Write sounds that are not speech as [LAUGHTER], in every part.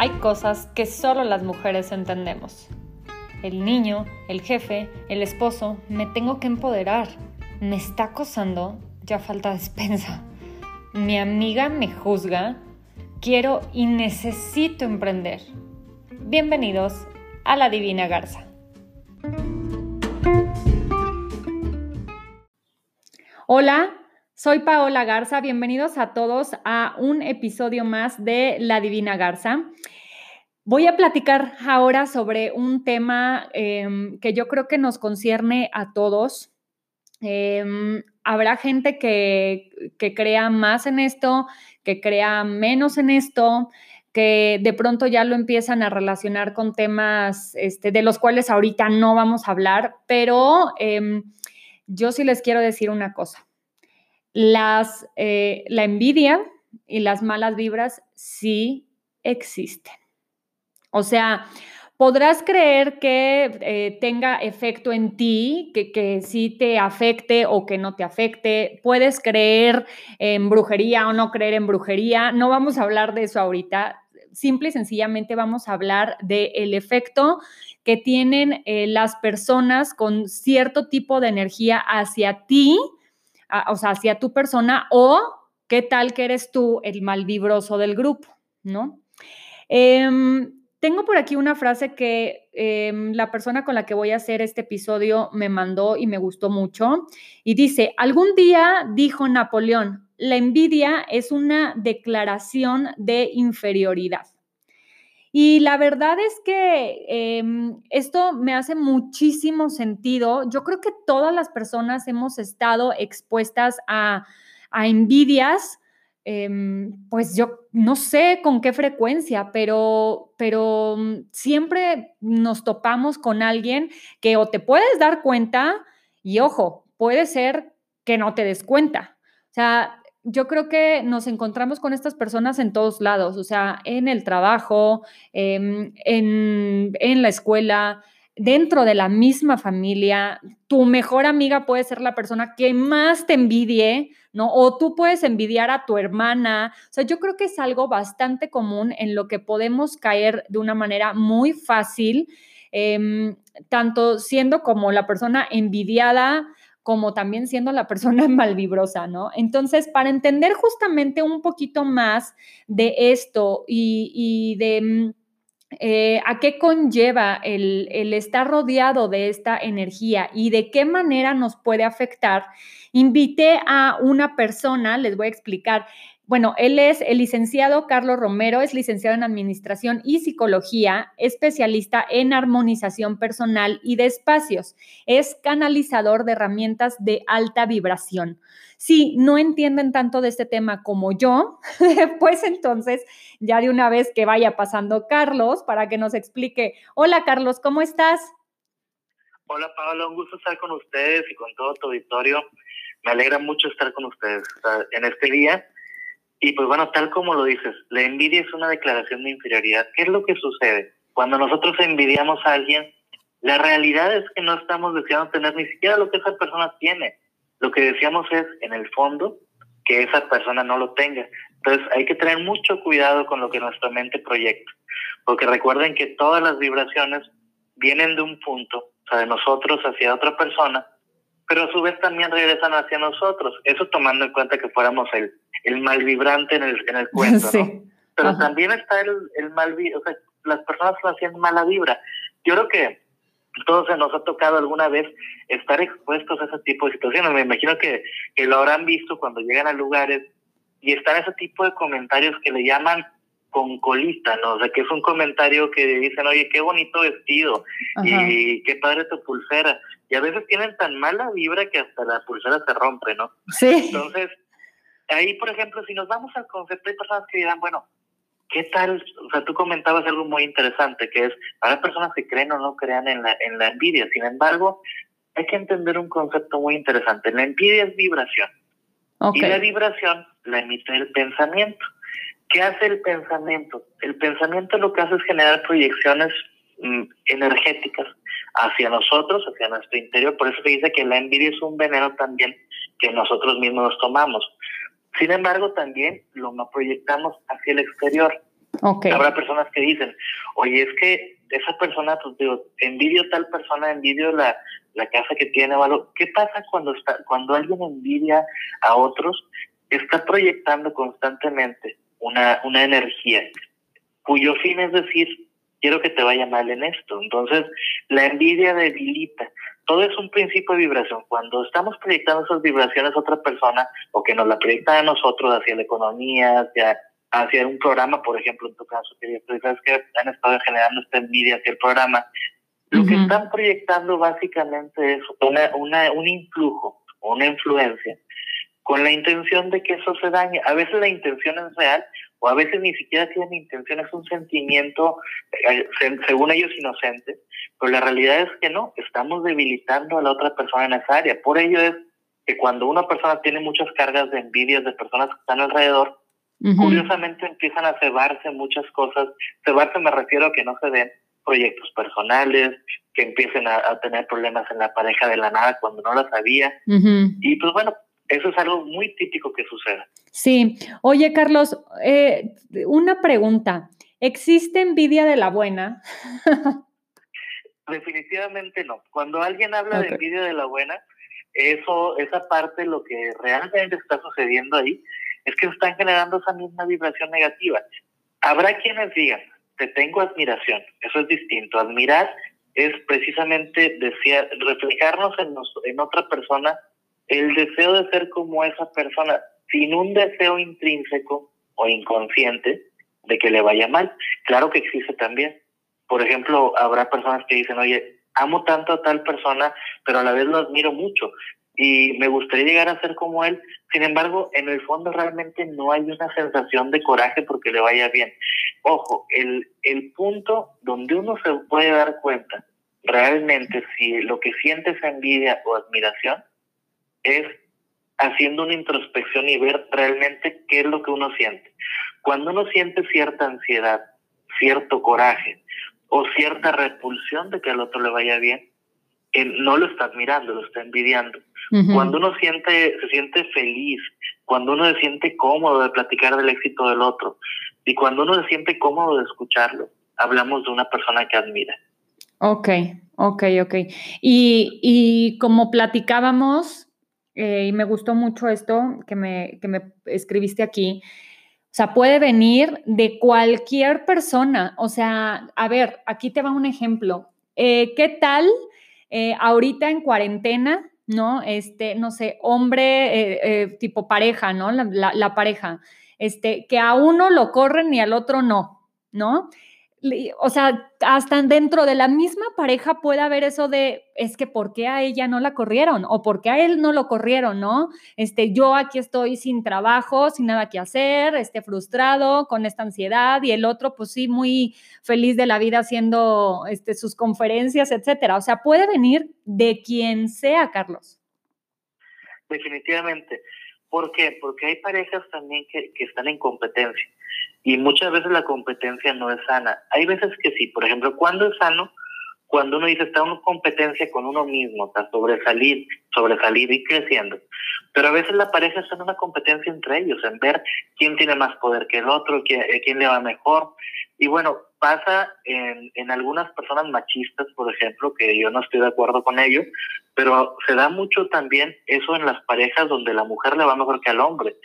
Hay cosas que solo las mujeres entendemos. El niño, el jefe, el esposo, me tengo que empoderar. Me está acosando, ya falta despensa. Mi amiga me juzga. Quiero y necesito emprender. Bienvenidos a la Divina Garza. Hola, soy Paola Garza, bienvenidos a todos a un episodio más de La Divina Garza. Voy a platicar ahora sobre un tema em, que yo creo que nos concierne a todos. Em, habrá gente que, crea más en esto, que crea menos en esto, que de pronto ya lo empiezan a relacionar con temas este, de los cuales ahorita no vamos a hablar, pero em, yo sí les quiero decir una cosa. Las, eh, la envidia y las malas vibras sí existen. O sea, podrás creer que eh, tenga efecto en ti, que, que sí te afecte o que no te afecte. Puedes creer en brujería o no creer en brujería. No vamos a hablar de eso ahorita. Simple y sencillamente vamos a hablar del efecto que tienen eh, las personas con cierto tipo de energía hacia ti o sea, hacia tu persona o qué tal que eres tú el mal vibroso del grupo, ¿no? Em, tengo por aquí una frase que em, la persona con la que voy a hacer este episodio me mandó y me gustó mucho. Y dice, algún día dijo Napoleón, la envidia es una declaración de inferioridad. Y la verdad es que em, esto me hace muchísimo sentido. Yo creo que todas las personas hemos estado expuestas a, envidias, em, pues yo no sé con qué frecuencia, pero, pero mm, siempre nos topamos con alguien que o te puedes dar cuenta y ojo, puede ser que no te des cuenta. O sea, yo creo que nos encontramos con estas personas en todos lados, o sea, en el trabajo, em, en, en, la escuela, dentro de la misma familia. Tu mejor amiga puede ser la persona que más te envidie, ¿no? O tú puedes envidiar a tu hermana. O sea, yo creo que es algo bastante común en lo que podemos caer de una manera muy fácil, em, tanto siendo como la persona envidiada como también siendo la persona [LAUGHS] malvibrosa, ¿no? Entonces, para entender justamente un poquito más de esto y, de mm, eh, a qué conlleva el, el, estar rodeado de esta energía y de qué manera nos puede afectar, invité a una persona, les voy a explicar, bueno, él es el licenciado Carlos Romero, es licenciado en Administración y Psicología, especialista en armonización personal y de espacios. Es canalizador de herramientas de alta vibración. Si no entienden tanto de este tema como yo, [LAUGHS] pues entonces ya de una vez que vaya pasando Carlos para que nos explique. Hola Carlos, ¿cómo estás? Hola Pablo, un gusto estar con ustedes y con todo tu auditorio. Me alegra mucho estar con ustedes en este día y pues bueno, tal como lo dices, la envidia es una declaración de inferioridad. ¿Qué es lo que sucede? Cuando nosotros envidiamos a alguien, la realidad es que no estamos deseando tener ni siquiera lo que esa persona tiene. Lo que deseamos es, en el fondo, que esa persona no lo tenga. Entonces hay que tener mucho cuidado con lo que nuestra mente proyecta, porque recuerden que todas las vibraciones vienen de un punto, o sea, de nosotros hacia otra persona, pero a su vez también regresan hacia nosotros. Eso tomando en cuenta que fuéramos el, el mal vibrante en el, en el [LAUGHS] cuento, ¿no? Pero también está el, el mal o sea, las personas lo hacían mala vibra. Yo creo que todos se nos ha tocado alguna vez estar expuestos a ese tipo de situaciones. Me imagino que, que lo habrán visto cuando llegan a lugares y están ese tipo de comentarios que le llaman con colita, ¿no? O sea, que es un comentario que dicen, oye, qué bonito vestido y qué padre tu pulsera. Y a veces tienen tan mala vibra que hasta la pulsera se rompe, ¿no? Sí. Entonces, ahí, por ejemplo, si nos vamos al concepto, hay personas que dirán, bueno, ¿qué tal? O sea, tú comentabas algo muy interesante, que es, para personas que creen o no crean en la, en la envidia. Sin embargo, hay que entender un concepto muy interesante. La envidia es vibración. Y la vibración la emite el pensamiento. ¿Qué hace el pensamiento? El pensamiento lo que hace es generar proyecciones mm, energéticas hacia nosotros, hacia nuestro interior. Por eso se dice que la envidia es un veneno también que nosotros mismos nos tomamos. Sin embargo, también lo proyectamos hacia el exterior. Habrá personas que dicen, oye, es que esa persona, pues digo, envidio tal persona, envidio la, la casa que tiene o algo. ¿Qué pasa cuando, está, cuando alguien envidia a otros? Está proyectando constantemente una, una energía cuyo fin es decir, quiero que te vaya mal en esto. Entonces, la envidia debilita. Todo es un principio de vibración. Cuando estamos proyectando esas vibraciones a otra persona o que nos la proyectan a nosotros hacia la economía, hacia, hacia un programa, por ejemplo, en tu caso, que sabes que han estado generando esta envidia hacia el programa, lo que están proyectando básicamente es una, una, un influjo o una influencia con la intención de que eso se dañe. A veces la intención es real o a veces ni siquiera tienen intención, es un sentimiento, eh, según ellos, inocente, pero la realidad es que no, estamos debilitando a la otra persona en esa área. Por ello es que cuando una persona tiene muchas cargas de envidias de personas que están alrededor, curiosamente empiezan a cebarse muchas cosas. Cebarse me refiero a que no se den proyectos personales, que empiecen a, tener problemas en la pareja de la nada cuando no la sabía. Y pues bueno, eso es algo muy típico que sucede. Sí. Oye, Carlos, eh, una pregunta. ¿Existe envidia de la buena? [LAUGHS] Definitivamente no. Cuando alguien habla de envidia de la buena, eso, esa parte, lo que realmente está sucediendo ahí, es que están generando esa misma vibración negativa. Habrá quienes digan, te tengo admiración. Eso es distinto. Admirar es precisamente decir, reflejarnos en, en otra persona el deseo de ser como esa persona, sin un deseo intrínseco o inconsciente de que le vaya mal. Claro que existe también. Por ejemplo, habrá personas que dicen, oye, amo tanto a tal persona, pero a la vez lo admiro mucho y me gustaría llegar a ser como él. Sin embargo, en el fondo realmente no hay una sensación de coraje porque le vaya bien. Ojo, el, el punto donde uno se puede dar cuenta realmente si lo que siente es envidia o admiración es haciendo una introspección y ver realmente qué es lo que uno siente. Cuando uno siente cierta ansiedad, cierto coraje o cierta repulsión de que al otro le vaya bien, no lo está admirando, lo está envidiando. Cuando uno siente, se siente feliz, cuando uno se siente cómodo de platicar del éxito del otro y cuando uno se siente cómodo de escucharlo, hablamos de una persona que admira. Ok, ok, ok. Y, y como platicábamos, eh, y me gustó mucho esto que me, que me escribiste aquí. Sea, puede venir de cualquier persona. O sea, a ver, aquí te va un ejemplo. Eh, ¿Qué tal eh, ahorita en cuarentena, no? Este, no sé, hombre tipo pareja, ¿no? La, la, pareja. Este, que a uno lo corren y al otro no, ¿no? O sea, hasta dentro de la misma pareja puede haber eso de, es que ¿por qué a ella no la corrieron? O ¿por qué a él no lo corrieron, no? Este, yo aquí estoy sin trabajo, sin nada que hacer, este, frustrado, con esta ansiedad, y el otro, pues sí, muy feliz de la vida haciendo este, sus conferencias, etcétera. O sea, puede venir de quien sea, Carlos. Definitivamente. ¿Por qué? Porque hay parejas también que, que están en competencia y muchas veces la competencia no es sana. Hay veces que sí, por ejemplo, cuando es sano, cuando uno dice está en competencia con uno mismo, está sobresalir, sobresalir y creciendo. Pero a veces la pareja está en una competencia entre ellos, en ver quién tiene más poder que el otro, quién, eh, quién le va mejor. Y bueno, pasa en, en algunas personas machistas, por ejemplo, que yo no estoy de acuerdo con ello, pero se da mucho también eso en las parejas donde la mujer le va mejor que al hombre.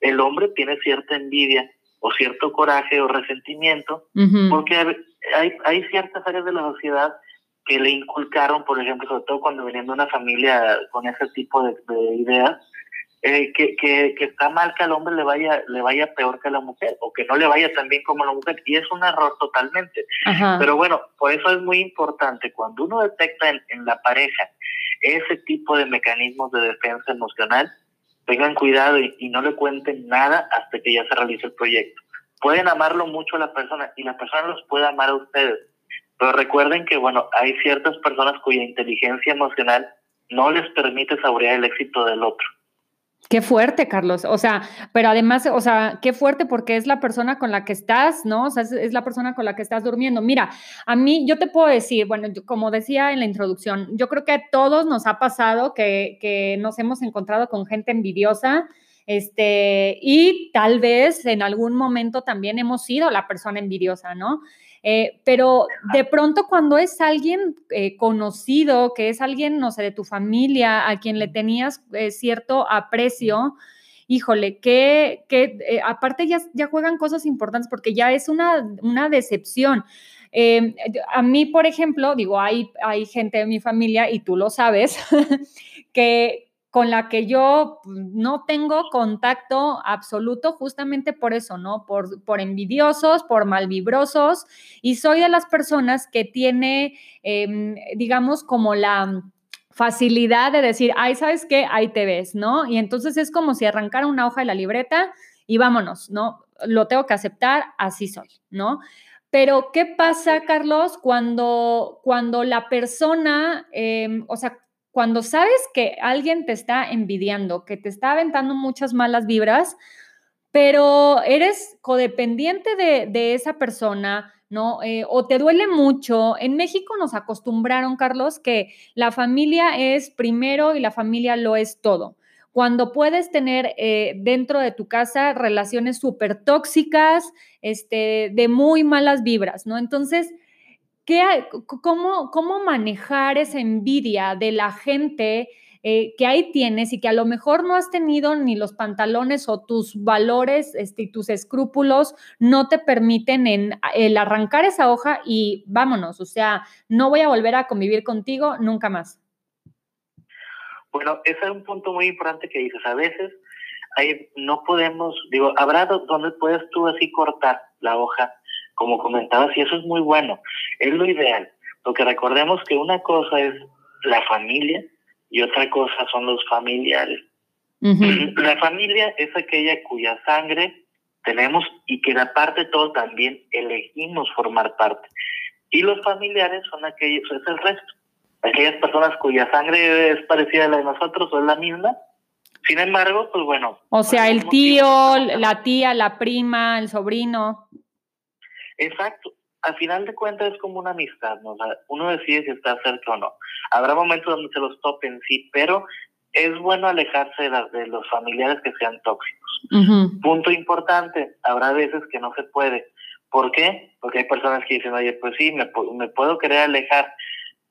El hombre tiene cierta envidia o cierto coraje o resentimiento, porque hay, hay ciertas áreas de la sociedad que le inculcaron, por ejemplo, sobre todo cuando venían de una familia con ese tipo de, ideas, eh, que, que, que, está mal que al hombre le vaya, le vaya peor que a la mujer, o que no le vaya tan bien como a la mujer, y es un error totalmente. Pero bueno, por eso es muy importante, cuando uno detecta en, en la pareja ese tipo de mecanismos de defensa emocional, tengan cuidado y, no le cuenten nada hasta que ya se realice el proyecto. Pueden amarlo mucho a la persona y la persona los puede amar a ustedes, pero recuerden que, bueno, hay ciertas personas cuya inteligencia emocional no les permite saborear el éxito del otro. Qué fuerte, Carlos. O sea, pero además, o sea, qué fuerte porque es la persona con la que estás, ¿no? O sea, es, la persona con la que estás durmiendo. Mira, a mí, yo te puedo decir, bueno, como decía en la introducción, yo creo que a todos nos ha pasado que, que nos hemos encontrado con gente envidiosa, Este, y tal vez en algún momento también hemos sido la persona envidiosa, ¿no? Eh, pero de pronto cuando es alguien eh, conocido, que es alguien, no sé, de tu familia, a quien le tenías eh, cierto aprecio, híjole, que, aparte ya, ya juegan cosas importantes porque ya es una, una decepción. a mí, por ejemplo, digo, hay, hay gente de mi familia, y tú lo sabes, [LAUGHS] que, con la que yo pues, no tengo contacto absoluto justamente por eso, ¿no? Por, por envidiosos, por malvibrosos, y soy de las personas que tiene, em, digamos, como la facilidad de decir, ay, ¿sabes qué? Ahí te ves, ¿no? Y entonces es como si arrancara una hoja de la libreta y vámonos, ¿no? Lo tengo que aceptar, así soy, ¿no? Pero, ¿qué pasa, Carlos, cuando, cuando la persona, em, o sea, cuando sabes que alguien te está envidiando, que te está aventando muchas malas vibras, pero eres codependiente de, esa persona, ¿no? Eh, o te duele mucho. En México nos acostumbraron, Carlos, que la familia es primero y la familia lo es todo. Cuando puedes tener eh, dentro de tu casa relaciones súper tóxicas, este, de muy malas vibras, ¿no? Entonces, ¿Qué, cómo, ¿Cómo manejar esa envidia de la gente eh, que ahí tienes y que a lo mejor no has tenido ni los pantalones o tus valores este, y tus escrúpulos no te permiten en el arrancar esa hoja y vámonos, o sea, no voy a volver a convivir contigo nunca más? Bueno, ese es un punto muy importante que dices. A veces ahí no podemos, digo, habrá donde puedes tú así cortar la hoja como comentabas, y eso es muy bueno, es lo ideal, porque recordemos que una cosa es la familia y otra cosa son los familiares. La familia es aquella cuya sangre tenemos y que de parte de todo también elegimos formar parte. Y los familiares son aquellos, es el resto, aquellas personas cuya sangre es parecida a la de nosotros o es la misma. Sin embargo, pues bueno. O sea, el tío, la tía, la prima, el sobrino. Exacto. Al final de cuentas es como una amistad, ¿no? uno decide si está cerca o no. Habrá momentos donde se los topen, sí, pero es bueno alejarse de, los familiares que sean tóxicos. Punto importante, habrá veces que no se puede. ¿Por qué? Porque hay personas que dicen, oye, pues sí, me, me puedo querer alejar,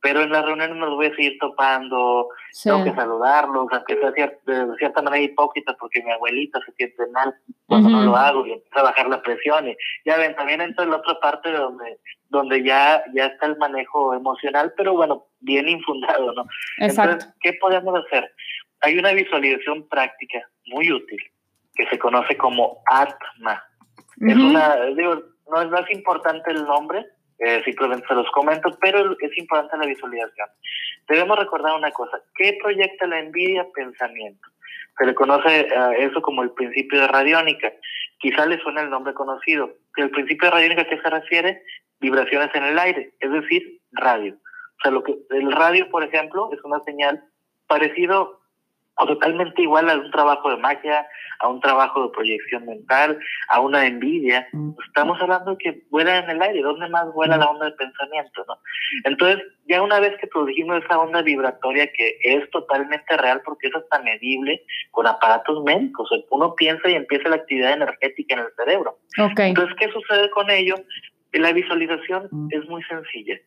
pero en las reuniones nos voy a seguir topando, tengo que saludarlos, aunque sea de cierta manera hipócrita porque mi abuelita se siente mal cuando no lo hago y empieza a bajar la presión. Y ya ven, también entra en la otra parte donde, donde ya, ya está el manejo emocional, pero bueno, bien infundado, ¿no? Exacto. Entonces, ¿qué podemos hacer? Hay una visualización práctica muy útil que se conoce como ATMA. Es una, digo, no es más importante el nombre, eh, simplemente se los comento, pero es importante la visualización. Debemos recordar una cosa, ¿qué proyecta la envidia? Pensamiento. Se le conoce uh, eso como el principio de radiónica. Quizá le suena el nombre conocido. El principio de radiónica, ¿a qué se refiere? Vibraciones en el aire, es decir, radio. O sea, lo que, el radio, por ejemplo, es una señal parecido o totalmente igual a un trabajo de magia, a un trabajo de proyección mental, a una envidia. Mm. Estamos hablando de que vuela en el aire, ¿dónde más vuela la onda de pensamiento? ¿no? Entonces, ya una vez que produjimos esa onda vibratoria que es totalmente real porque es hasta medible con aparatos médicos, uno piensa y empieza la actividad energética en el cerebro. Entonces, ¿qué sucede con ello? La visualización mm. es muy sencilla.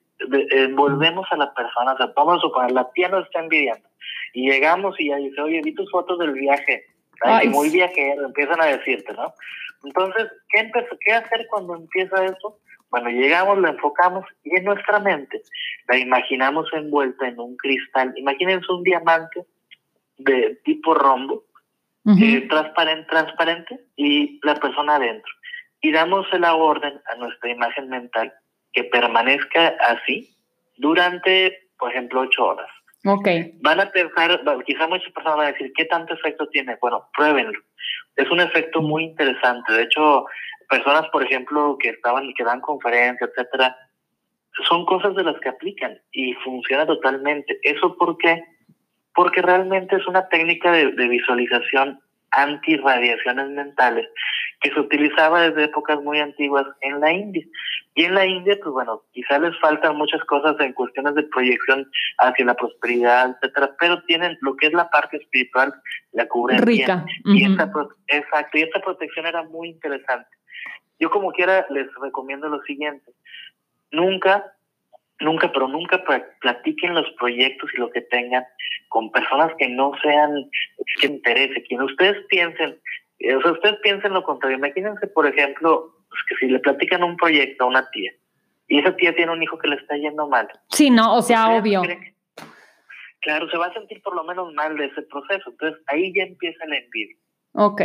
volvemos a la persona, o sea, vamos a suponer, la tía nos está envidiando y llegamos y ya dice, oye, vi tus fotos del viaje. Ay, muy viajero, empiezan a decirte, ¿no? Entonces, ¿qué, empezó, ¿qué hacer cuando empieza eso? Bueno, llegamos, la enfocamos y en nuestra mente la imaginamos envuelta en un cristal. Imagínense un diamante de tipo rombo, eh, transparente, transparente y la persona adentro. Y damos la orden a nuestra imagen mental que permanezca así durante, por ejemplo, ocho horas. Okay. Van a pensar, quizá muchas personas van a decir, ¿qué tanto efecto tiene? Bueno, pruébenlo. Es un efecto muy interesante. De hecho, personas, por ejemplo, que estaban que dan conferencias, etcétera, son cosas de las que aplican y funciona totalmente. ¿Eso por qué? Porque realmente es una técnica de, de visualización anti-radiaciones mentales que se utilizaba desde épocas muy antiguas en la India. Y en la India, pues bueno, quizá les faltan muchas cosas en cuestiones de proyección hacia la prosperidad, etcétera, pero tienen lo que es la parte espiritual, la cubren Rica. bien. Y esta, exacto, y esta protección era muy interesante. Yo como quiera les recomiendo lo siguiente, nunca nunca, pero nunca platiquen los proyectos y lo que tengan con personas que no sean, que interese, quien ustedes piensen, eh, o sea, ustedes piensen lo contrario. Imagínense, por ejemplo, pues, que si le platican un proyecto a una tía y esa tía tiene un hijo que le está yendo mal. Sí, no, o sea, obvio. claro, se va a sentir por lo menos mal de ese proceso. Entonces, ahí ya empieza la envidia. Ok.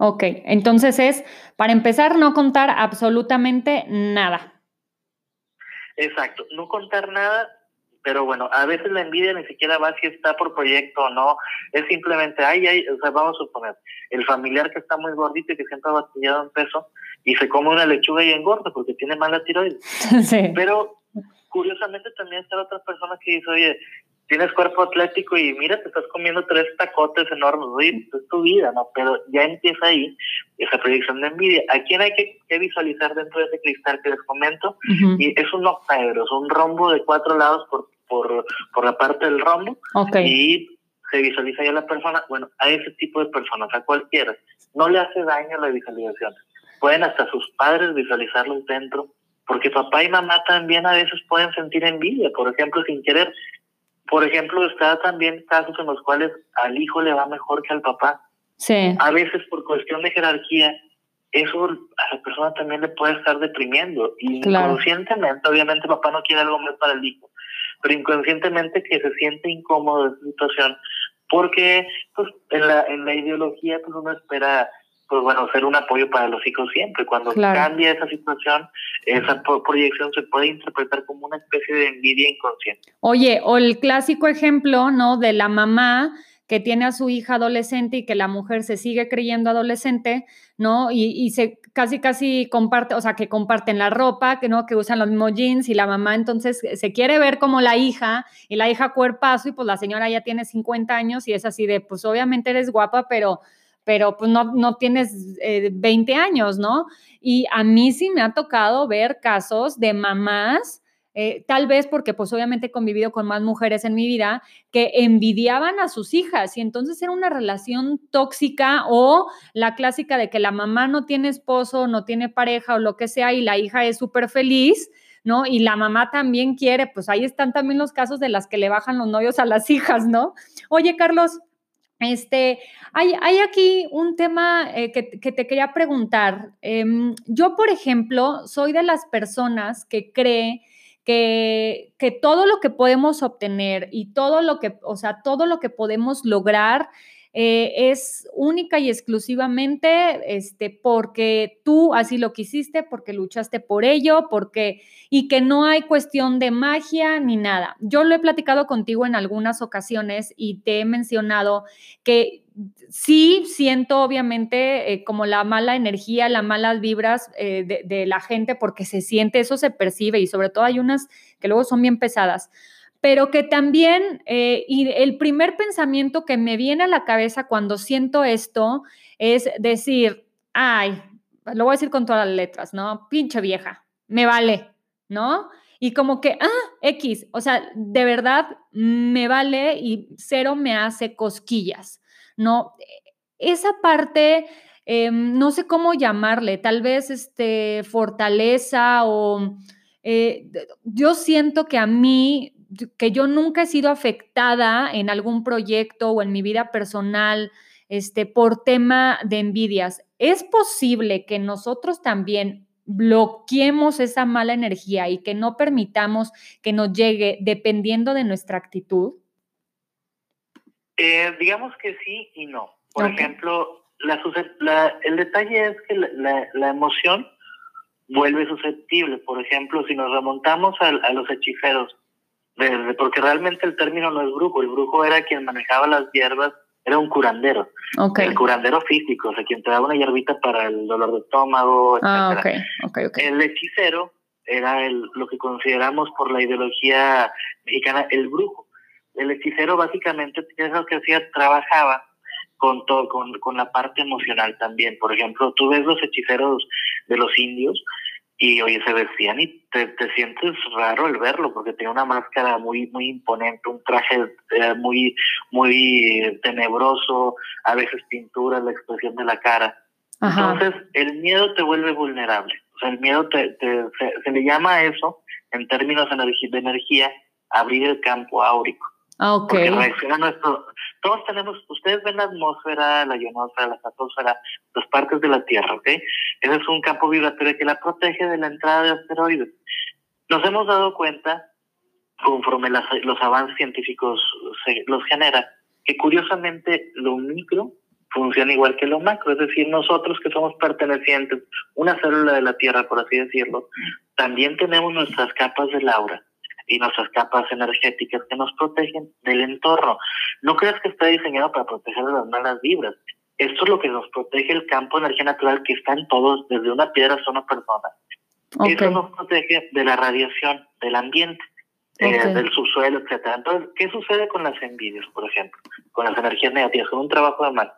Ok, entonces es, para empezar, no contar absolutamente nada. Exacto, no contar nada, pero bueno, a veces la envidia ni siquiera va si está por proyecto o no, es simplemente, ay, ay, o sea, vamos a suponer, el familiar que está muy gordito y que siempre ha batallado en peso y se come una lechuga y engorda porque tiene mala tiroides. [LAUGHS] Sí. Pero curiosamente también está otra persona que dice, oye, tienes cuerpo atlético y mira, te estás comiendo tres tacotes enormes, oye, es tu vida, ¿no? Pero ya empieza ahí esa proyección de envidia. ¿A quién hay que, visualizar dentro de ese cristal que les comento? Y es un octaedro, es un rombo de cuatro lados por, por, por la parte del rombo. Y se visualiza ya la persona, bueno, a ese tipo de personas, a cualquiera, no le hace daño la visualización. Pueden hasta sus padres visualizarlos dentro, porque papá y mamá también a veces pueden sentir envidia, por ejemplo, sin querer por ejemplo, está también casos en los cuales al hijo le va mejor que al papá. Sí. A veces por cuestión de jerarquía, eso a la persona también le puede estar deprimiendo. Y inconscientemente, obviamente papá no quiere algo más para el hijo, pero inconscientemente que se siente incómodo en esa situación, porque pues en la, en la ideología pues uno espera pues bueno, ser un apoyo para los hijos siempre. Cuando cambia esa situación, esa proyección se puede interpretar como una especie de envidia inconsciente. Oye, o el clásico ejemplo, ¿no? De la mamá que tiene a su hija adolescente y que la mujer se sigue creyendo adolescente, ¿no? Y, y, se casi, casi comparte, o sea, que comparten la ropa, que no, que usan los mismos jeans y la mamá entonces se quiere ver como la hija y la hija cuerpazo y pues la señora ya tiene 50 años y es así de, pues obviamente eres guapa, pero pero pues no, no tienes 20 eh, años, ¿no? Y a mí sí me ha tocado ver casos de mamás, eh, tal vez porque pues obviamente he convivido con más mujeres en mi vida, que envidiaban a sus hijas y entonces era una relación tóxica o la clásica de que la mamá no tiene esposo, no tiene pareja o lo que sea y la hija es súper feliz. ¿no? Y la mamá también quiere, pues ahí están también los casos de las que le bajan los novios a las hijas, ¿no? Oye, Carlos, este, hay, hay, aquí un tema eh, que, te quería preguntar. Em, yo, por ejemplo, soy de las personas que cree que, que, todo lo que podemos obtener y todo lo que, o sea, todo lo que podemos lograr eh, es única y exclusivamente este, porque tú así lo quisiste, porque luchaste por ello, porque y que no hay cuestión de magia ni nada. Yo lo he platicado contigo en algunas ocasiones y te he mencionado que sí siento obviamente eh, como la mala energía, las malas vibras eh, de, de la gente porque se siente, eso se percibe y sobre todo hay unas que luego son bien pesadas pero que también, eh, y el primer pensamiento que me viene a la cabeza cuando siento esto es decir, ay, lo voy a decir con todas las letras, ¿no? Pinche vieja, me vale, ¿no? Y como que, ah, X, o sea, de verdad me vale y cero me hace cosquillas, ¿no? Esa parte, em, no sé cómo llamarle, tal vez este, fortaleza o... Eh, yo siento que a mí que yo nunca he sido afectada en algún proyecto o en mi vida personal este, por tema de envidias. ¿Es posible que nosotros también bloqueemos esa mala energía y que no permitamos que nos llegue dependiendo de nuestra actitud? Eh, digamos que sí y no. Por ejemplo, el detalle es que la, emoción vuelve susceptible. Por ejemplo, si nos remontamos a los hechiceros, porque realmente el término no es brujo, el brujo era quien manejaba las hierbas, era un curandero, el curandero físico, o sea, quien te daba una hierbita para el dolor de estómago, ah, El hechicero era el, lo que consideramos por la ideología mexicana el brujo. El hechicero básicamente, que hacía? Trabajaba con, todo, con, con la parte emocional también. Por ejemplo, tú ves los hechiceros de los indios y oye, se vestían y te, te sientes raro el verlo porque tiene una máscara muy, muy imponente, un traje eh, muy, muy tenebroso, a veces pintura, la expresión de la cara. Entonces, el miedo te vuelve vulnerable. O sea, el miedo te, te se, le llama a eso, en términos de energía, abrir el campo áurico. Ah, okay. Porque reacciona nuestro, todos tenemos, ustedes ven la atmósfera, la ionosfera, la estratosfera, las partes de la Tierra, ¿ok? Ese es un campo vibratorio que la protege de la entrada de asteroides. Nos hemos dado cuenta, conforme los avances científicos se, los genera, que curiosamente lo micro funciona igual que lo macro, es decir, nosotros que somos pertenecientes, una célula de la Tierra, por así decirlo, también tenemos nuestras capas del aura y nuestras capas energéticas que nos protegen del entorno. No creas que está diseñado para proteger de las malas vibras. Esto es lo que nos protege el campo de energía natural que está en todos, desde una piedra hasta una persona. Eso nos protege de la radiación del ambiente, eh, del subsuelo, etcétera. Entonces, ¿qué sucede con las envidias, por ejemplo? Con las energías negativas, con un trabajo de mal.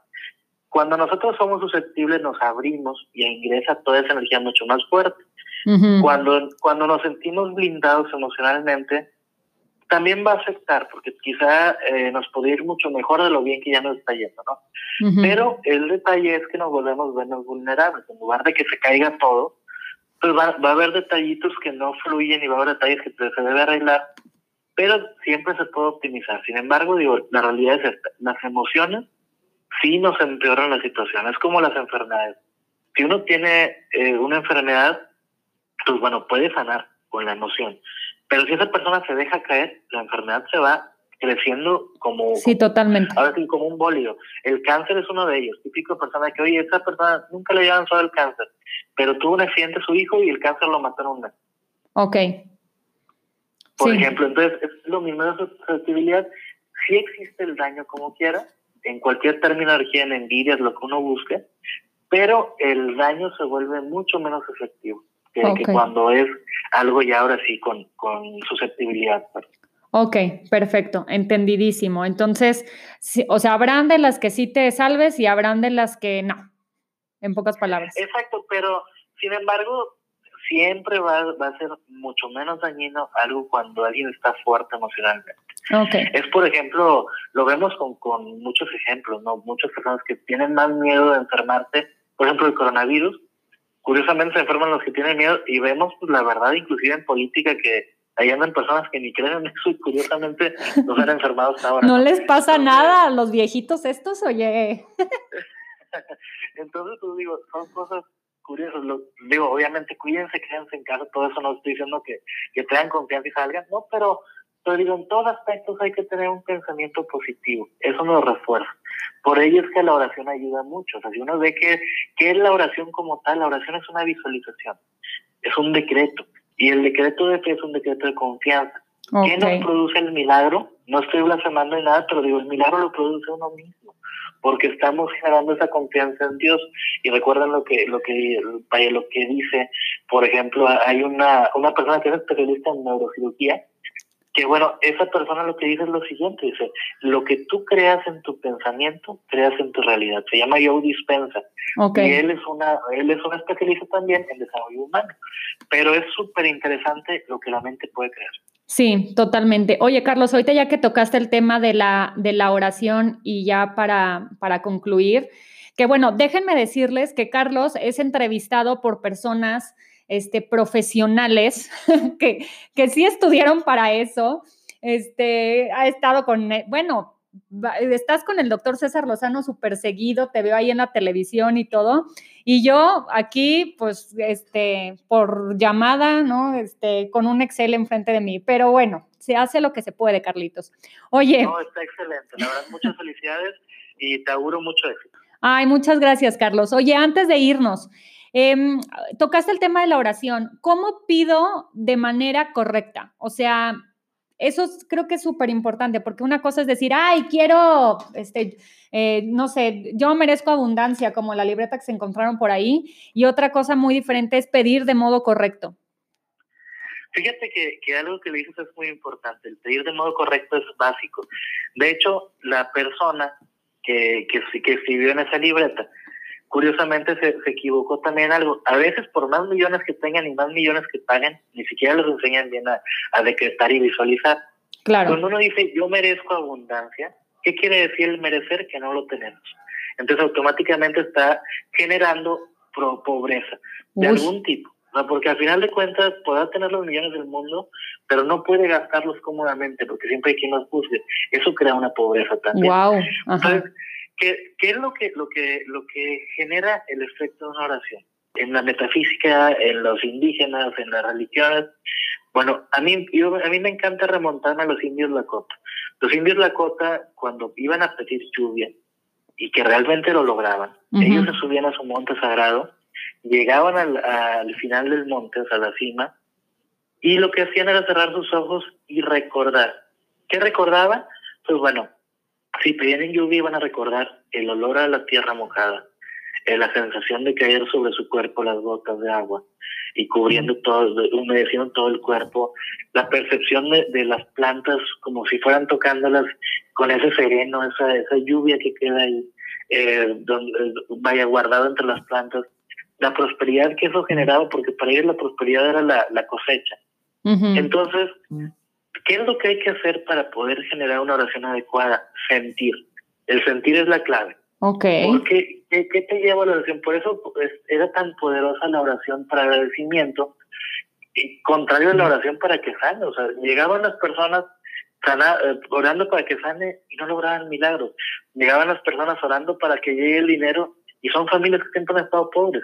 Cuando nosotros somos susceptibles, nos abrimos y ingresa toda esa energía mucho más fuerte cuando, cuando nos sentimos blindados emocionalmente, también va a afectar, porque quizá eh, nos puede ir mucho mejor de lo bien que ya nos está yendo, ¿no? Pero el detalle es que nos volvemos menos vulnerables. En lugar de que se caiga todo, pues va, va a haber detallitos que no fluyen y va a haber detalles que se debe arreglar, pero siempre se puede optimizar. Sin embargo, digo, la realidad es esta. Las emociones sí nos empeoran la situación. Es como las enfermedades. Si uno tiene eh, una enfermedad, pues bueno, puede sanar con la emoción. Pero si esa persona se deja caer, la enfermedad se va creciendo como... Sí, totalmente. Ahora sí, como un bólido. El cáncer es uno de ellos. Típico persona que, oye, esa persona nunca le había avanzado el cáncer, pero tuvo un accidente su hijo y el cáncer lo mató en un mes. Ok. Por ejemplo, entonces es lo mismo de susceptibilidad. Sí existe el daño como quiera, en cualquier energía, en envidias, lo que uno busque, pero el daño se vuelve mucho menos efectivo que, cuando es algo ya ahora sí con, con susceptibilidad. Ok, perfecto, entendidísimo. Entonces, o sea, habrán de las que sí te salves y habrán de las que no, en pocas palabras. Exacto, pero sin embargo, siempre va, va a ser mucho menos dañino algo cuando alguien está fuerte emocionalmente. Okay. Es, por ejemplo, lo vemos con, con muchos ejemplos, ¿no? Muchas personas que tienen más miedo de enfermarse, por ejemplo, el coronavirus, curiosamente se enferman los que tienen miedo y vemos pues, la verdad inclusive en política que ahí andan personas que ni creen en eso y curiosamente no se han enfermado hasta ahora. [LAUGHS] No les pasa nada a los viejitos estos, oye. [LAUGHS] Entonces, pues digo, son cosas curiosas. digo, obviamente cuídense, quédense en casa, todo eso no estoy diciendo que, que tengan confianza y salgan, no, pero pero digo, en todos aspectos hay que tener un pensamiento positivo. Eso nos refuerza. Por ello es que la oración ayuda mucho. O sea, si uno ve que, que es la oración como tal, la oración es una visualización, es un decreto. Y el decreto de fe es un decreto de confianza. ¿Qué nos produce el milagro? No estoy blasfemando ni nada, pero digo, el milagro lo produce uno mismo, porque estamos generando esa confianza en Dios. Y recuerden lo que, lo que, lo que dice, por ejemplo, hay una, una persona que es especialista en neurocirugía, que bueno, esa persona lo que dice es lo siguiente, dice, lo que tú creas en tu pensamiento, creas en tu realidad. Se llama Joe Dispensa. Y él es una, él es un especialista también en desarrollo humano. Pero es súper interesante lo que la mente puede crear. Sí, totalmente. Oye, Carlos, ahorita ya que tocaste el tema de la, de la oración y ya para, para concluir, que bueno, déjenme decirles que Carlos es entrevistado por personas este, profesionales [LAUGHS] que, que sí estudiaron para eso. Este, ha estado con, eh, bueno, estás con el doctor César Lozano súper seguido, te veo ahí en la televisión y todo. Y yo aquí, pues, este, por llamada, ¿no? Este, con un Excel enfrente de mí. Pero bueno, se hace lo que se puede, Carlitos. Oye. No, está excelente. La verdad, muchas felicidades y te auguro mucho éxito. Ay, muchas gracias, Carlos. Oye, antes de irnos, Em, tocaste el tema de la oración. ¿Cómo pido de manera correcta? O sea, eso creo que es súper importante, porque una cosa es decir, ay, quiero, este, eh, no sé, yo merezco abundancia, como la libreta que se encontraron por ahí, y otra cosa muy diferente es pedir de modo correcto. Fíjate que, algo que dices es muy importante, el pedir de modo correcto es básico. De hecho, la persona que, que, que escribió en esa libreta. Curiosamente se, se equivocó también algo. A veces por más millones que tengan y más millones que paguen, ni siquiera los enseñan bien a, a decretar y visualizar. Claro. Cuando uno dice yo merezco abundancia, ¿qué quiere decir el merecer? Que no lo tenemos. Entonces automáticamente está generando pro- pobreza de Uy. algún tipo. O sea, porque al final de cuentas podrá tener los millones del mundo, pero no puede gastarlos cómodamente porque siempre hay quien los juzgue. Eso crea una pobreza también. Wow. Ajá. Entonces, ¿qué, qué es lo que, lo, que, lo que genera el efecto de una oración? En la metafísica, en los indígenas, en las religiones. Bueno, a mí, yo, a mí me encanta remontarme a los indios Lakota. Los indios Lakota, cuando iban a pedir lluvia, y que realmente lo lograban, Ujú. ellos se subían a su monte sagrado, llegaban al, al final del monte, o sea, a la cima, y lo que hacían era cerrar sus ojos y recordar. ¿Qué recordaban? Pues bueno, si pedían en lluvia iban a recordar el olor a la tierra mojada, eh, la sensación de caer sobre su cuerpo las gotas de agua y cubriendo todo, humedeciendo todo el cuerpo, la percepción de, de las plantas como si fueran tocándolas con ese sereno, esa, esa lluvia que queda ahí, eh, donde, vaya guardado entre las plantas, la prosperidad que eso generaba, porque para ellos la prosperidad era la, la cosecha. Ujú. Entonces, ¿qué es lo que hay que hacer para poder generar una oración adecuada? Sentir. El sentir es la clave. Ok. Porque, ¿qué, qué te lleva a la oración? Por eso pues, era tan poderosa la oración para agradecimiento, y contrario a la oración para que sane. O sea, llegaban las personas sana- eh, orando para que sane y no lograban milagros. Llegaban las personas orando para que llegue el dinero y son familias que siempre han estado pobres.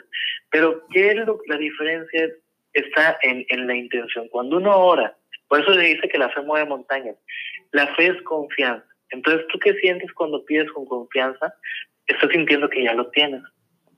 Pero, ¿qué es lo, la diferencia? Está en, en la intención. Cuando uno ora, por eso se dice que la fe mueve montañas. La fe es confianza. Entonces, ¿tú qué sientes cuando pides con confianza? Estás sintiendo que ya lo tienes.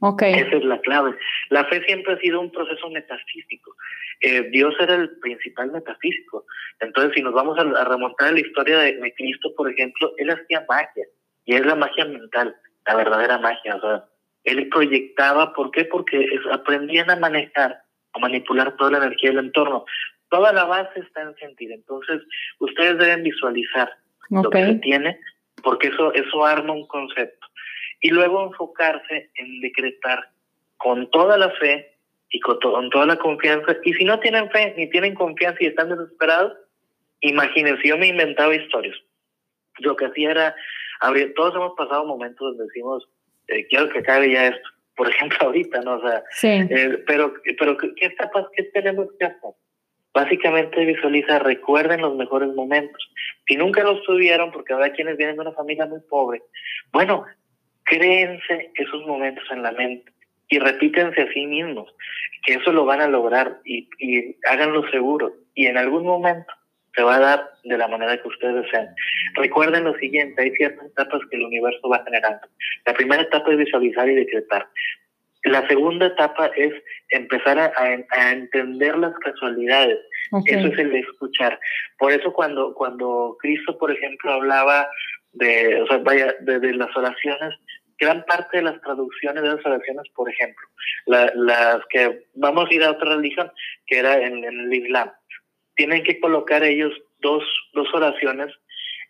Ok. Esa es la clave. La fe siempre ha sido un proceso metafísico. Eh, Dios era el principal metafísico. Entonces, si nos vamos a, a remontar a la historia de, de Cristo, por ejemplo, él hacía magia. Y es la magia mental, la verdadera magia. O sea, él proyectaba, ¿por qué? Porque es- aprendían a manejar, a manipular toda la energía del entorno. Toda la base está en sentir. Entonces, ustedes deben visualizar lo Ok. que se tiene, porque eso, eso arma un concepto. Y luego enfocarse en decretar con toda la fe y con, to- con toda la confianza. Y si no tienen fe ni tienen confianza y están desesperados, imagínense, yo me inventaba historias. Lo que hacía era, abrir, todos hemos pasado momentos donde decimos, eh, quiero que acabe ya esto. Por ejemplo, [LAUGHS] ahorita, ¿no? O sea, Sí. eh, pero, pero ¿qué, está qué tenemos que hacer? Básicamente visualiza, recuerden los mejores momentos. Si nunca los tuvieron, porque habrá quienes vienen de una familia muy pobre, bueno, créense esos momentos en la mente y repítense a sí mismos que eso lo van a lograr y, y háganlo seguro. Y en algún momento se va a dar de la manera que ustedes desean. Recuerden lo siguiente, hay ciertas etapas que el universo va generando. La primera etapa es visualizar y decretar. La segunda etapa es empezar a, a- a entender las casualidades. Ok. Eso es el de escuchar. Por eso cuando, cuando Cristo, por ejemplo, hablaba de, o sea, vaya, de, de las oraciones, gran parte de las traducciones de las oraciones, por ejemplo, la- las que vamos a ir a otra religión, que era en, en el Islam, tienen que colocar ellos dos, dos oraciones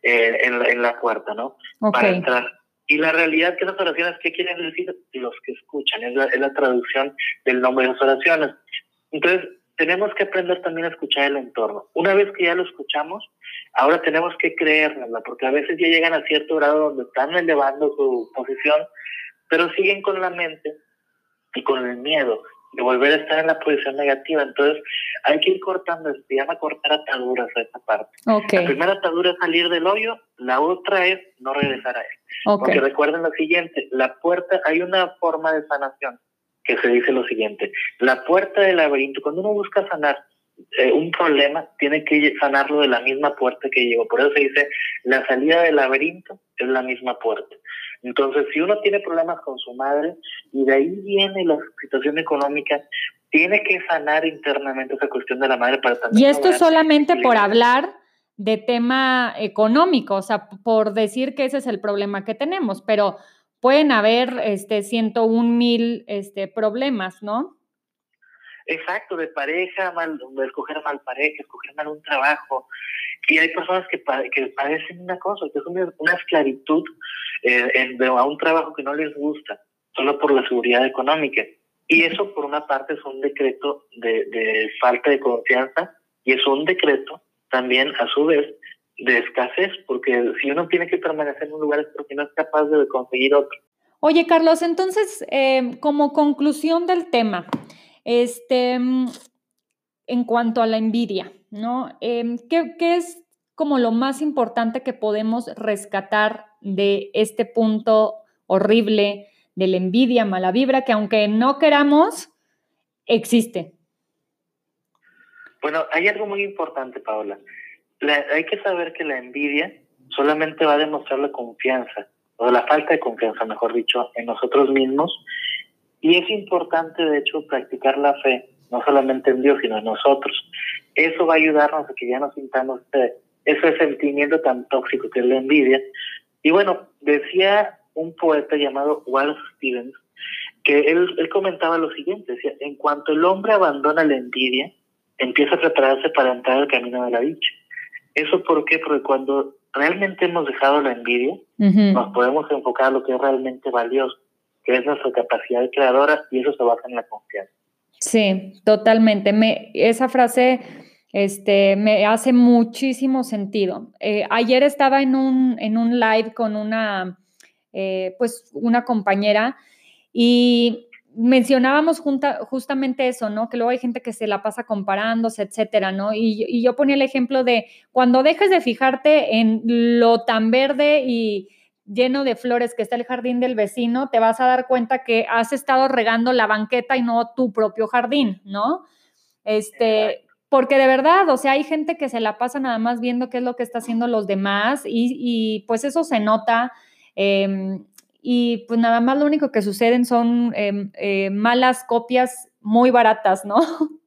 eh, en, la, en la puerta, ¿no? Ok. Para entrar. Y la realidad que las oraciones, ¿qué quieren decir? Los que escuchan, es la, es la traducción del nombre de las oraciones. Entonces, tenemos que aprender también a escuchar el entorno. Una vez que ya lo escuchamos, ahora tenemos que creérnosla, porque a veces ya llegan a cierto grado donde están elevando su posición, pero siguen con la mente y con el miedo de volver a estar en la posición negativa. Entonces, hay que ir cortando, se llama cortar ataduras a esta parte. Ok. La primera atadura es salir del hoyo, la otra es no regresar a él. Ok. Porque recuerden lo siguiente, la puerta, hay una forma de sanación que se dice lo siguiente, la puerta del laberinto, cuando uno busca sanar eh, un problema, tiene que sanarlo de la misma puerta que llegó. Por eso se dice, la salida del laberinto es la misma puerta. Entonces, si uno tiene problemas con su madre y de ahí viene la situación económica, tiene que sanar internamente esa cuestión de la madre para también... Y esto solamente por hablar de tema económico, o sea, por decir que ese es el problema que tenemos, pero pueden haber este 101 mil este, problemas, ¿no? Exacto, de pareja, mal, de escoger mal pareja, escoger mal un trabajo, Y hay personas que, que padecen una cosa, que es una, esclavitud eh, en, a un trabajo que no les gusta, solo por la seguridad económica. Y eso, por una parte, es un decreto de, de falta de confianza y es un decreto también, a su vez, de escasez, porque si uno tiene que permanecer en un lugar es porque no es capaz de conseguir otro. Oye, Carlos, entonces, eh, como conclusión del tema, este, en cuanto a la envidia, ¿no? Em, ¿qué, ¿Qué es como lo más importante que podemos rescatar de este punto horrible de la envidia, mala vibra, que aunque no queramos, existe? Bueno, hay algo muy importante, Paola. Hay que saber que la envidia solamente va a demostrar la confianza, o la falta de confianza, mejor dicho, en nosotros mismos. Y es importante, de hecho, practicar la fe, no solamente en Dios, sino en nosotros. Eso va a ayudarnos a que ya no sintamos ese sentimiento tan tóxico que es la envidia. Y bueno, decía un poeta llamado Wallace Stevens, que él, él comentaba lo siguiente, decía, en cuanto el hombre abandona la envidia, empieza a prepararse para entrar al camino de la dicha. ¿Eso por qué? Porque cuando realmente hemos dejado la envidia, nos podemos enfocar a lo que es realmente valioso, que es nuestra capacidad creadora y eso se basa en la confianza. Sí, totalmente. Me, esa frase este, me hace muchísimo sentido. Eh, ayer estaba en un, en un live con una, eh, pues, una compañera y mencionábamos justamente eso, ¿no? Que luego hay gente que se la pasa comparándose, etcétera, ¿no? Y, yo ponía el ejemplo de cuando dejes de fijarte en lo tan verde y lleno de flores que está el jardín del vecino, te vas a dar cuenta que has estado regando la banqueta y no tu propio jardín, ¿no? Este, porque de verdad, o sea, hay gente que se la pasa nada más viendo qué es lo que está haciendo los demás y, pues eso se nota. Em, y pues nada más lo único que suceden son em, eh, malas copias muy baratas, ¿no? [LAUGHS]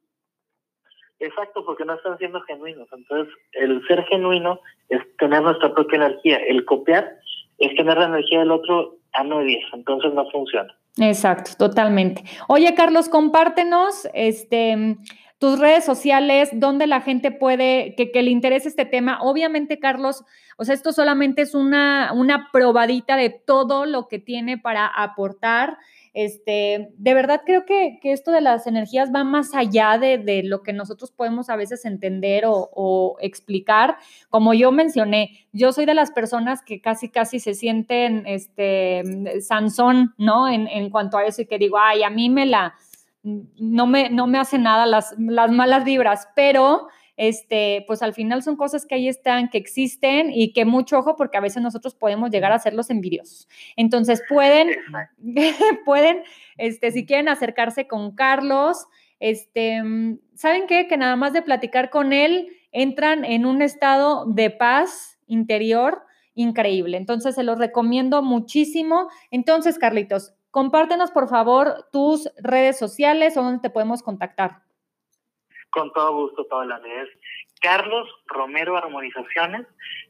Exacto, porque no están siendo genuinos. Entonces, el ser genuino es tener nuestra propia energía. El copiar es tener la energía del otro a no Entonces, no funciona. Exacto, totalmente. Oye, Carlos, compártenos este, tus redes sociales, donde la gente puede, que, que le interese este tema. Obviamente, Carlos, o sea, esto solamente es una, una probadita de todo lo que tiene para aportar. Este, de verdad creo que, esto de las energías va más allá de, lo que nosotros podemos a veces entender o, explicar. Como yo mencioné, yo soy de las personas que casi, casi se sienten, este, Sansón, ¿no? En, en cuanto a eso y que digo, ay, a mí me la, no me, no me hace nada las, las malas vibras, pero este, pues al final son cosas que ahí están, que existen y que mucho ojo porque a veces nosotros podemos llegar a ser los envidiosos. Entonces pueden, [LAUGHS] pueden, este, si quieren acercarse con Carlos, este, ¿saben qué? Que nada más de platicar con él entran en un estado de paz interior increíble. Entonces se los recomiendo muchísimo. Entonces, Carlitos, compártenos por favor tus redes sociales o donde te podemos contactar. Con todo gusto, Paola. Es Carlos Romero Armonizaciones.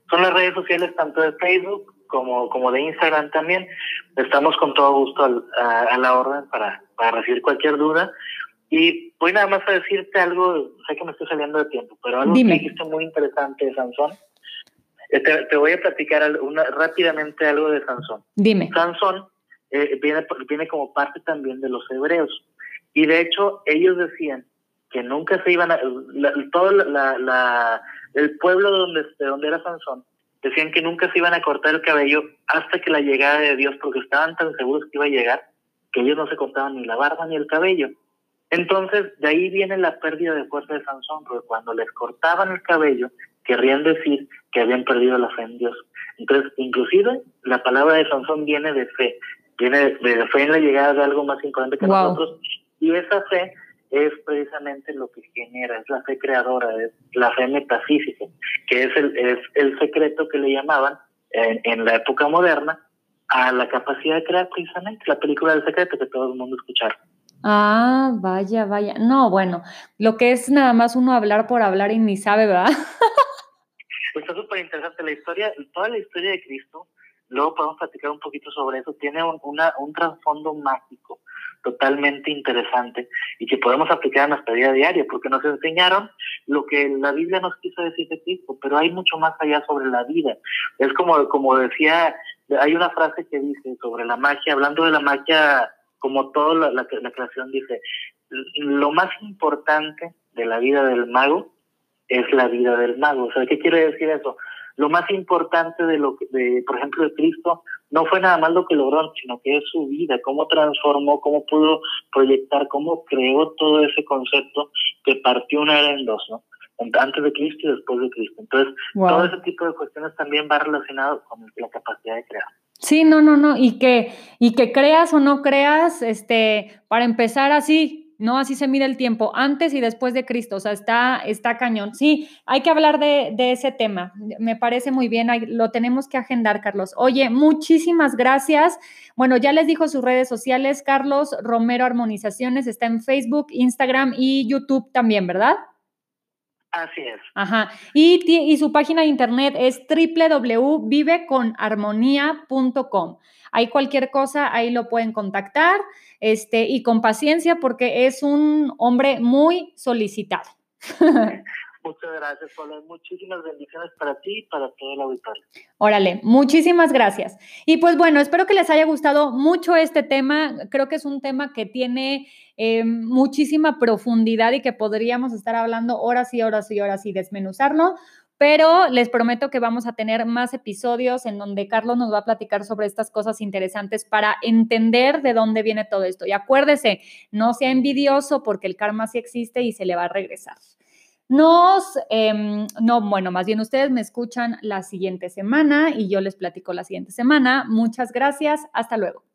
Son las redes sociales tanto de Facebook como, como de Instagram también. Estamos con todo gusto a, la orden para, para recibir cualquier duda. Y voy nada más a decirte algo, sé que me estoy saliendo de tiempo, pero algo que dijiste muy interesante de Sansón. Eh, te, voy a platicar una, rápidamente algo de Sansón. Dime. Sansón eh, viene, viene como parte también de los hebreos. Y de hecho, ellos decían que nunca se iban a, todo el pueblo donde, donde era Sansón, decían que nunca se iban a cortar el cabello hasta que la llegada de Dios, porque estaban tan seguros que iba a llegar, que ellos no se cortaban ni la barba ni el cabello. Entonces, de ahí viene la pérdida de fuerza de Sansón, porque cuando les cortaban el cabello, querrían decir que habían perdido la fe en Dios. Entonces, inclusive, la palabra de Sansón viene de fe, viene de, fe en la llegada de algo más importante que nosotros, y esa fe es precisamente lo que genera, es la fe creadora, es la fe metafísica, que es el, es el secreto que le llamaban en, la época moderna a la capacidad de crear precisamente la película del secreto que todo el mundo escuchar. Ah, vaya, vaya. No, bueno, lo que es nada más uno hablar por hablar y ni sabe, ¿verdad? pues [LAUGHS] está súper interesante la historia, toda la historia de Cristo, luego podemos platicar un poquito sobre eso, tiene un, una, un trasfondo mágico, totalmente interesante y que podemos aplicar en nuestra vida diaria, porque nos enseñaron lo que la Biblia nos quiso decir de Cristo, pero hay mucho más allá sobre la vida. Es como, como decía, hay una frase que dice sobre la magia, hablando de la magia, como toda la, la creación dice, lo más importante de la vida del mago es la vida del mago. O sea, ¿qué quiere decir eso? Lo más importante de lo que, de, por ejemplo, de Cristo no fue nada más lo que logró, sino que es su vida, cómo transformó, cómo pudo proyectar, cómo creó todo ese concepto que partió una era en dos, ¿no? Antes de Cristo y después de Cristo. Entonces, todo ese tipo de cuestiones también va relacionado con la capacidad de crear. Sí, no, no, no, y que, y que creas o no creas, este, para empezar así, ¿no? Así se mide el tiempo, antes y después de Cristo, o sea, está, está cañón. Sí, hay que hablar de, ese tema, me parece muy bien, lo tenemos que agendar, Carlos. Oye, muchísimas gracias. Bueno, ya les dijo sus redes sociales, Carlos Romero Armonizaciones, está en Facebook, Instagram y YouTube también, ¿verdad? Así es. Ajá. Y, y su página de internet es www.viveconarmonía.com. Hay cualquier cosa, ahí lo pueden contactar este, y con paciencia porque es un hombre muy solicitado. [LAUGHS] Muchas gracias, Paula. Muchísimas bendiciones para ti y para todo el auditorio. Órale, muchísimas gracias. Y pues bueno, espero que les haya gustado mucho este tema. Creo que es un tema que tiene eh, muchísima profundidad y que podríamos estar hablando horas y horas y horas y desmenuzarlo pero les prometo que vamos a tener más episodios en donde Carlos nos va a platicar sobre estas cosas interesantes para entender de dónde viene todo esto. Y acuérdese, no sea envidioso porque el karma sí existe y se le va a regresar. Nos, em, no, bueno, más bien ustedes me escuchan la siguiente semana y yo les platico la siguiente semana. Muchas gracias. Hasta luego.